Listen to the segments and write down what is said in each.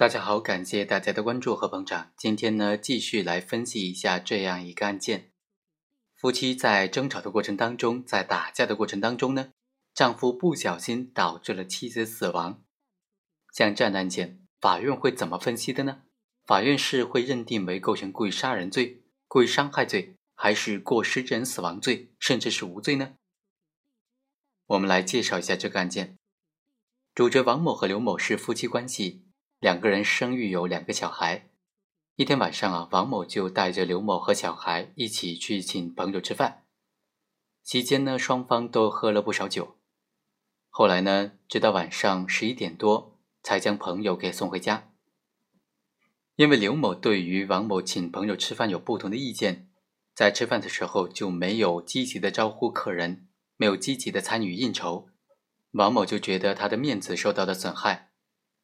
大家好，感谢大家的关注和捧场。今天呢，继续来分析一下这样一个案件：夫妻在争吵的过程当中，在打架的过程当中呢，丈夫不小心导致了妻子死亡。像这样的案件，法院会怎么分析的呢？法院是会认定为构成故意杀人罪、故意伤害罪，还是过失致人死亡罪，甚至是无罪呢？我们来介绍一下这个案件。主角王某和刘某是夫妻关系。两个人生育有两个小孩。一天晚上啊，王某就带着刘某和小孩一起去请朋友吃饭。期间呢，双方都喝了不少酒。后来呢，直到晚上十一点多才将朋友给送回家。因为刘某对于王某请朋友吃饭有不同的意见，在吃饭的时候就没有积极的招呼客人，没有积极的参与应酬，王某就觉得他的面子受到了损害。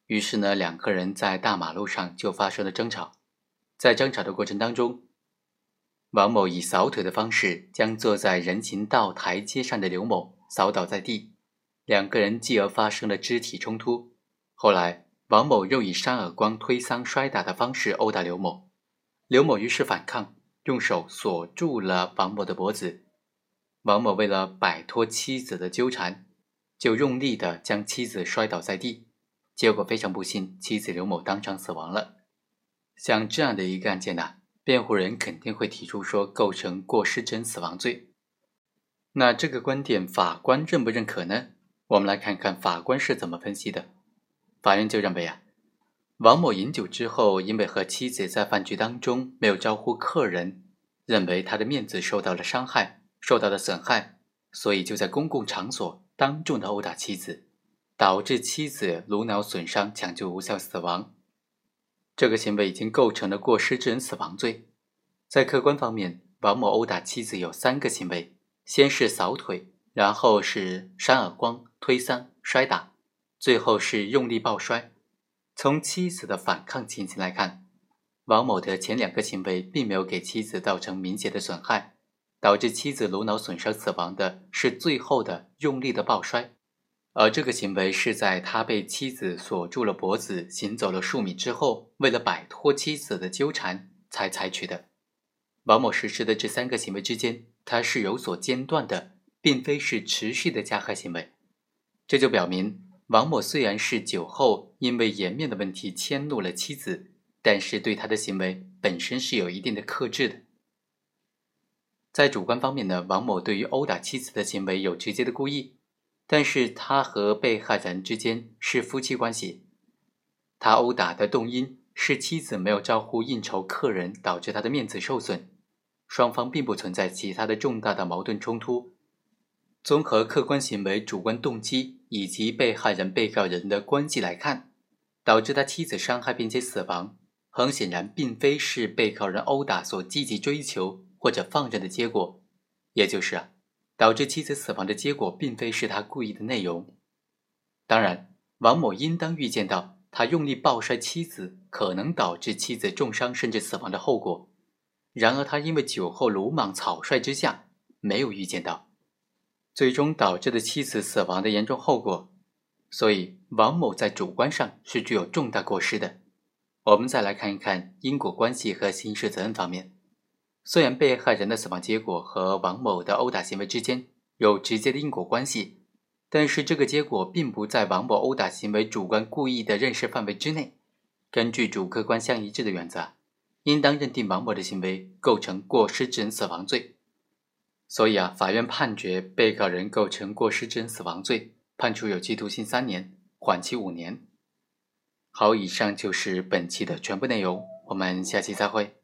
于是呢，两个人在大马路上就发生了争吵。在争吵的过程当中，王某以扫腿的方式将坐在人行道台阶上的刘某扫倒在地，两个人继而发生了肢体冲突。后来，王某又以扇耳光、推搡、摔打的方式殴打刘某，刘某于是反抗，用手锁住了王某的脖子。王某为了摆脱妻子的纠缠，就用力的将妻子摔倒在地。结果非常不幸，妻子刘某当场死亡了。像这样的一个案件呢，辩护人肯定会提出说构成过失致人死亡罪。那这个观点法官认不认可呢？我们来看看法官是怎么分析的。法院就认为啊，王某饮酒之后，因为和妻子在饭局当中没有招呼客人，认为他的面子受到了伤害，受到了损害，所以就在公共场所当众的殴打妻子。导致妻子颅脑损伤、抢救无效死亡，这个行为已经构成了过失致人死亡罪。在客观方面，王某殴打妻子有三个行为：先是扫腿，然后是扇耳光、推搡、摔打，最后是用力抱摔。从妻子的反抗情形来看，王某的前两个行为并没有给妻子造成明显的损害，导致妻子颅脑损伤死亡的是最后的用力的抱摔。而这个行为是在他被妻子锁住了脖子，行走了数米之后，为了摆脱妻子的纠缠才采取的。王某实施的这三个行为之间，他是有所间断的，并非是持续的加害行为。这就表明，王某虽然是酒后因为颜面的问题迁怒了妻子，但是对他的行为本身是有一定的克制的。在主观方面呢，王某对于殴打妻子的行为有直接的故意。但是他和被害人之间是夫妻关系，他殴打的动因是妻子没有招呼应酬客人，导致他的面子受损，双方并不存在其他的重大的矛盾冲突。综合客观行为、主观动机以及被害人、被告人的关系来看，导致他妻子伤害并且死亡，很显然并非是被告人殴打所积极追求或者放任的结果，也就是。导致妻子死亡的结果，并非是他故意的内容。当然，王某应当预见到他用力抱摔妻子可能导致妻子重伤甚至死亡的后果。然而，他因为酒后鲁莽草率之下，没有预见到最终导致的妻子死亡的严重后果。所以，王某在主观上是具有重大过失的。我们再来看一看因果关系和刑事责任方面。虽然被害人的死亡结果和王某的殴打行为之间有直接的因果关系，但是这个结果并不在王某殴打行为主观故意的认识范围之内。根据主客观相一致的原则，应当认定王某的行为构成过失致人死亡罪。所以啊，法院判决被告人构成过失致人死亡罪，判处有期徒刑三年，缓期五年。好，以上就是本期的全部内容，我们下期再会。